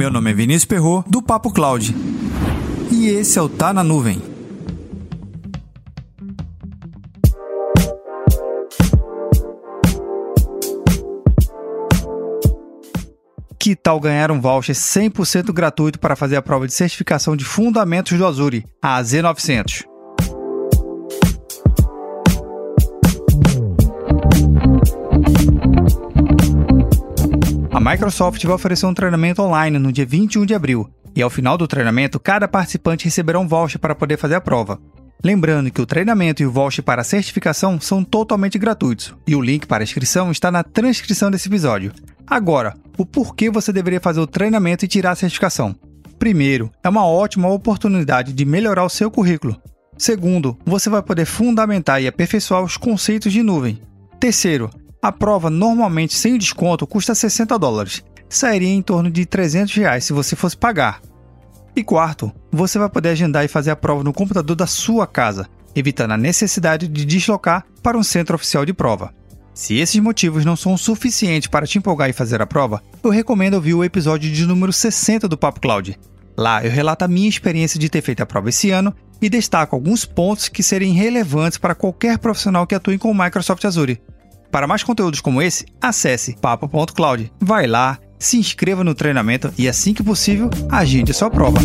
Meu nome é Vinícius Perro do Papo Cloud. E esse é o Tá na Nuvem. Que tal ganhar um voucher 100% gratuito para fazer a prova de certificação de fundamentos do Azure, a Z900? A Microsoft vai oferecer um treinamento online no dia 21 de abril, e ao final do treinamento, cada participante receberá um voucher para poder fazer a prova. Lembrando que o treinamento e o voucher para a certificação são totalmente gratuitos, e o link para a inscrição está na transcrição desse episódio. Agora, o porquê você deveria fazer o treinamento e tirar a certificação? Primeiro, é uma ótima oportunidade de melhorar o seu currículo. Segundo, você vai poder fundamentar e aperfeiçoar os conceitos de nuvem. Terceiro, a prova normalmente sem desconto custa 60 dólares. Sairia em torno de 300 reais se você fosse pagar. E quarto, você vai poder agendar e fazer a prova no computador da sua casa, evitando a necessidade de deslocar para um centro oficial de prova. Se esses motivos não são suficientes para te empolgar e fazer a prova, eu recomendo ouvir o episódio de número 60 do Papo Cloud. Lá eu relato a minha experiência de ter feito a prova esse ano e destaco alguns pontos que seriam relevantes para qualquer profissional que atue com o Microsoft Azure. Para mais conteúdos como esse, acesse papo.cloud. Vai lá, se inscreva no treinamento e assim que possível, agende a sua prova.